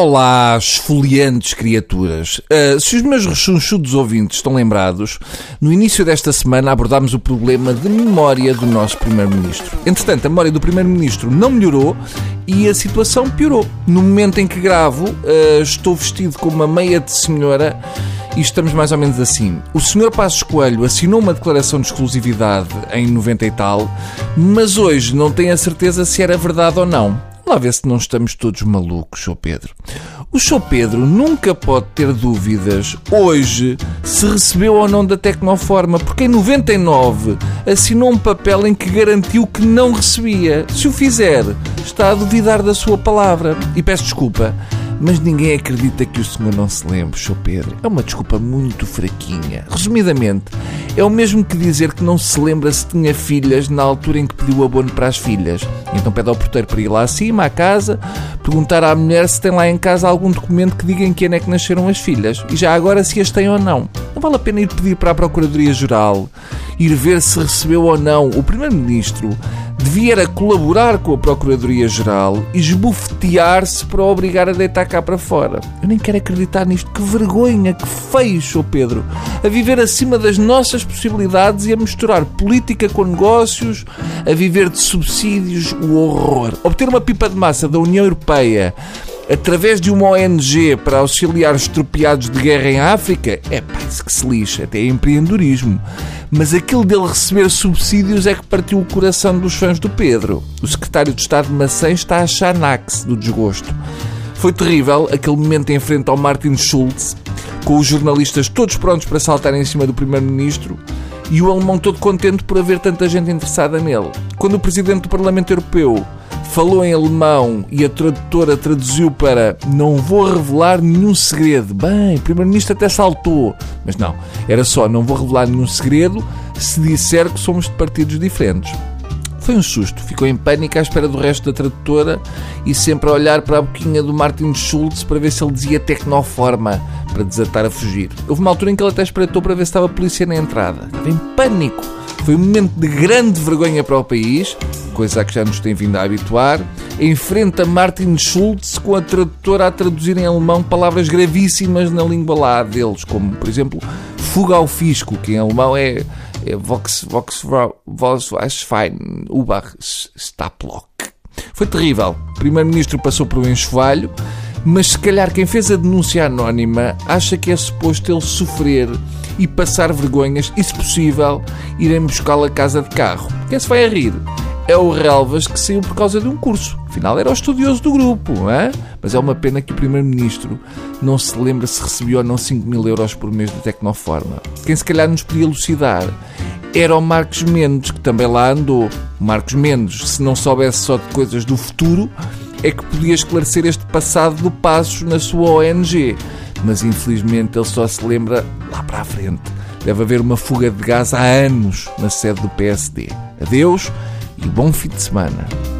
Olá, esfoliantes criaturas. Uh, se os meus rechonchudos ouvintes estão lembrados, no início desta semana abordámos o problema de memória do nosso Primeiro-Ministro. Entretanto, a memória do Primeiro-Ministro não melhorou e a situação piorou. No momento em que gravo, uh, estou vestido com uma meia de senhora e estamos mais ou menos assim. O Sr. Passos Coelho assinou uma declaração de exclusividade em 90 e tal, mas hoje não tem a certeza se era verdade ou não. Lá ver se não estamos todos malucos, Sr. Pedro. O Sr. Pedro nunca pode ter dúvidas hoje se recebeu ou não da Tecnoforma, porque em 99 assinou um papel em que garantiu que não recebia. Se o fizer, está a duvidar da sua palavra. E peço desculpa, mas ninguém acredita que o senhor não se lembre, Sr. Pedro. É uma desculpa muito fraquinha. Resumidamente, é o mesmo que dizer que não se lembra se tinha filhas na altura em que pediu abono para as filhas. Então pede ao porteiro para ir lá acima, à casa, perguntar à mulher se tem lá em casa algum documento que diga em quem é que nasceram as filhas. E já agora se as tem ou não. Não vale a pena ir pedir para a Procuradoria-Geral, ir ver se recebeu ou não o Primeiro-Ministro devia colaborar com a Procuradoria-Geral e esbofetear-se para obrigar a deitar cá para fora. Eu nem quero acreditar nisto. Que vergonha, que feio, Sr. Pedro. A viver acima das nossas possibilidades e a misturar política com negócios, a viver de subsídios, o horror. Obter uma pipa de massa da União Europeia através de uma ONG para auxiliar os tropiados de guerra em África, é isso que se lixa, até é empreendedorismo. Mas aquilo dele receber subsídios é que partiu o coração dos fãs do Pedro. O secretário de Estado de Maçã está a Xanax do desgosto. Foi terrível aquele momento em frente ao Martin Schulz, com os jornalistas todos prontos para saltar em cima do primeiro-ministro e o alemão todo contente por haver tanta gente interessada nele. Quando o presidente do Parlamento Europeu falou em alemão e a tradutora traduziu para não vou revelar nenhum segredo. Bem, o Primeiro-Ministro até saltou. Mas não, era só não vou revelar nenhum segredo se disser que somos de partidos diferentes. Foi um susto, ficou em pânico à espera do resto da tradutora e sempre a olhar para a boquinha do Martin Schultz para ver se ele dizia Tecnoforma para desatar a fugir. Houve uma altura em que ele até espreitou para ver se estava a polícia na entrada. Estava em pânico. Foi um momento de grande vergonha para o país, coisa a que já nos tem vindo a habituar. Enfrenta Martin Schulz com a tradutora a traduzir em alemão palavras gravíssimas na língua lá deles, como, por exemplo, fuga ao fisco, que em alemão é, é Vox, Vox, Vox, Fein, Ubach, Staplock. Foi terrível. O primeiro-ministro passou por um enxovalho, mas se calhar quem fez a denúncia anónima acha que é suposto ele sofrer e passar vergonhas e, se possível, irem buscá-lo a casa de carro. Quem se vai a rir? É o Relvas que saiu por causa de um curso. Afinal, era o estudioso do grupo, não é? Mas é uma pena que o Primeiro-Ministro não se lembra se recebeu ou não 5 mil euros por mês da Tecnoforma. Quem se calhar nos podia elucidar era o Marcos Mendes, que também lá andou. Marcos Mendes, se não soubesse só de coisas do futuro, é que podia esclarecer este passado do Passos na sua ONG mas infelizmente ele só se lembra lá para a frente. Deve haver uma fuga de gás há anos na sede do PSD. Adeus e bom fim de semana.